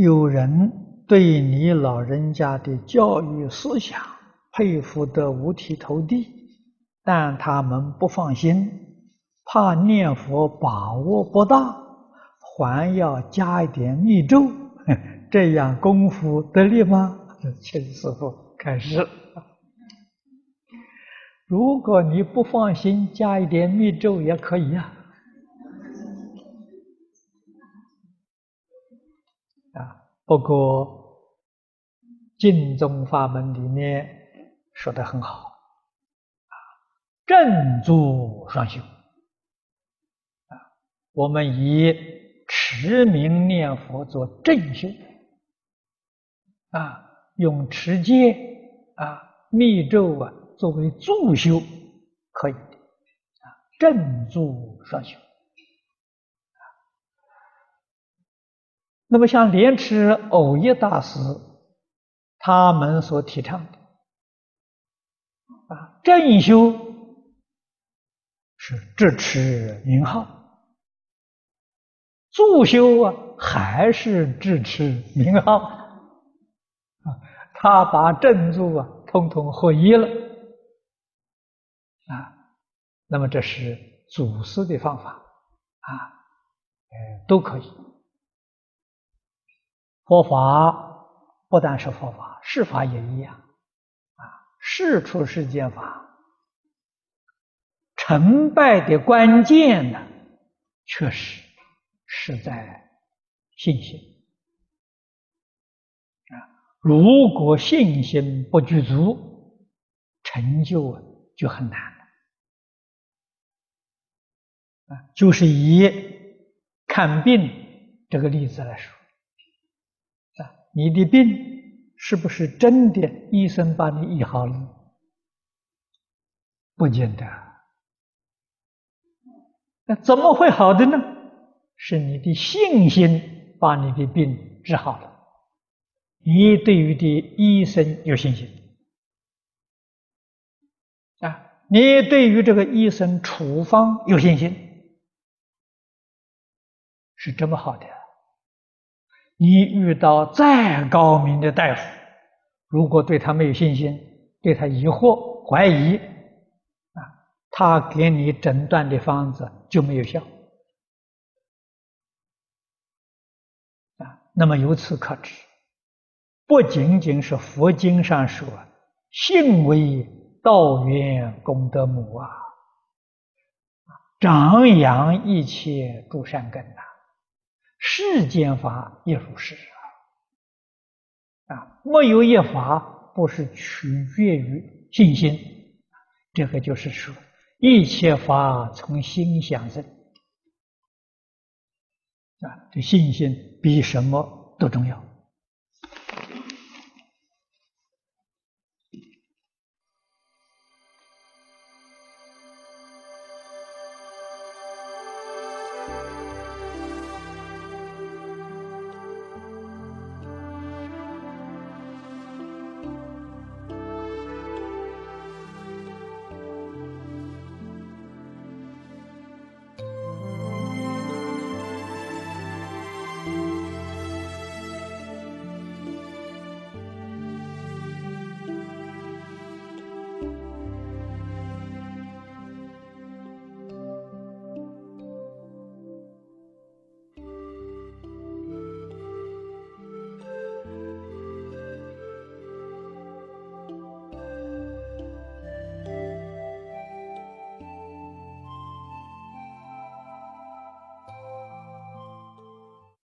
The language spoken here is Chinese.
有人对你老人家的教育思想佩服得五体投地，但他们不放心，怕念佛把握不大，还要加一点密咒，这样功夫得力吗？请师傅开始。如果你不放心，加一点密咒也可以呀。啊，不过净宗法门里面说的很好，啊，正住双修，啊，我们以持名念佛做正修，啊，用持戒啊、密咒啊。作为助修可以的啊，正助双修。那么像莲池藕益大师他们所提倡的啊，正修是直持名号，助修啊还是直持名号啊，他把正助啊通通合一了。啊，那么这是祖师的方法啊，呃，都可以。佛法不但是佛法，事法也一样啊。事出世间法，成败的关键呢，确实是在信心啊。如果信心不具足，成就就很难。啊，就是以看病这个例子来说，你的病是不是真的医生把你医好了？不见得。那怎么会好的呢？是你的信心把你的病治好了，你对于的医生有信心，啊，你对于这个医生处方有信心。是这么好的，你遇到再高明的大夫，如果对他没有信心，对他疑惑、怀疑，啊，他给你诊断的方子就没有效，啊，那么由此可知，不仅仅是佛经上说“性为道源功德母”啊，长养一切诸善根呐。世间法也如是啊！啊，没有一法不是取决于信心，这个就是说，一切法从心想生啊，这信心比什么都重要。